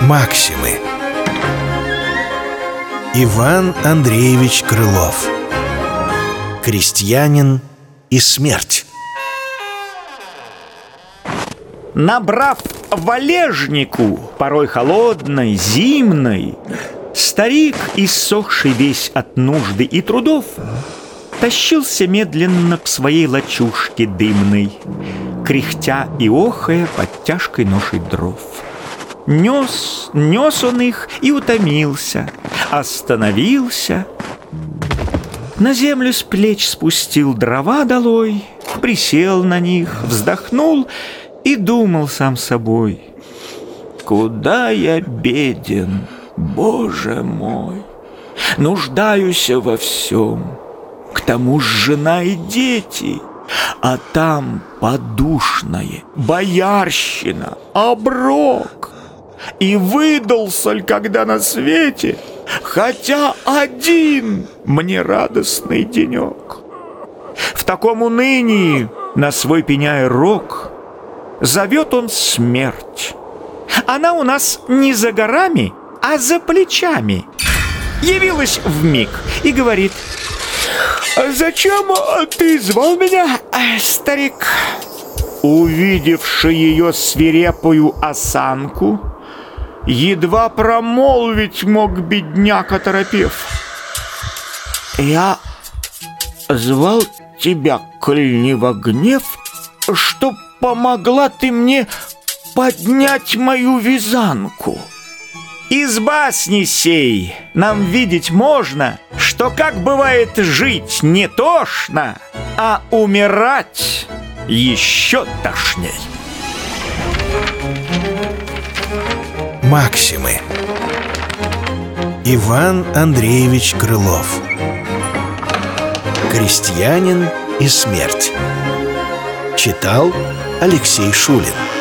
Максимы. Иван Андреевич Крылов. Крестьянин и смерть. Набрав валежнику, порой холодной, зимной, Старик, иссохший весь от нужды и трудов, Тащился медленно к своей лачушке дымной, Кряхтя и охая под тяжкой ношей дров. Нес, нес он их и утомился, Остановился, на землю с плеч спустил дрова долой, Присел на них, вздохнул и думал сам собой. Куда я беден, Боже мой! Нуждаюсь во всем, к тому же жена и дети, а там подушное, боярщина, оброк. И выдался ль когда на свете, хотя один мне радостный денек. В таком унынии, на свой пеняя рог, зовет он смерть. Она у нас не за горами, а за плечами. Явилась в миг и говорит, «Зачем ты звал меня, старик?» Увидевши ее свирепую осанку, Едва промолвить мог бедняк, оторопев. «Я звал тебя, во гнев, Чтоб помогла ты мне поднять мою вязанку». Из басни сей нам видеть можно, Что как бывает жить не тошно, А умирать еще тошней. Максимы. Иван Андреевич Крылов. Крестьянин и смерть Читал Алексей Шулин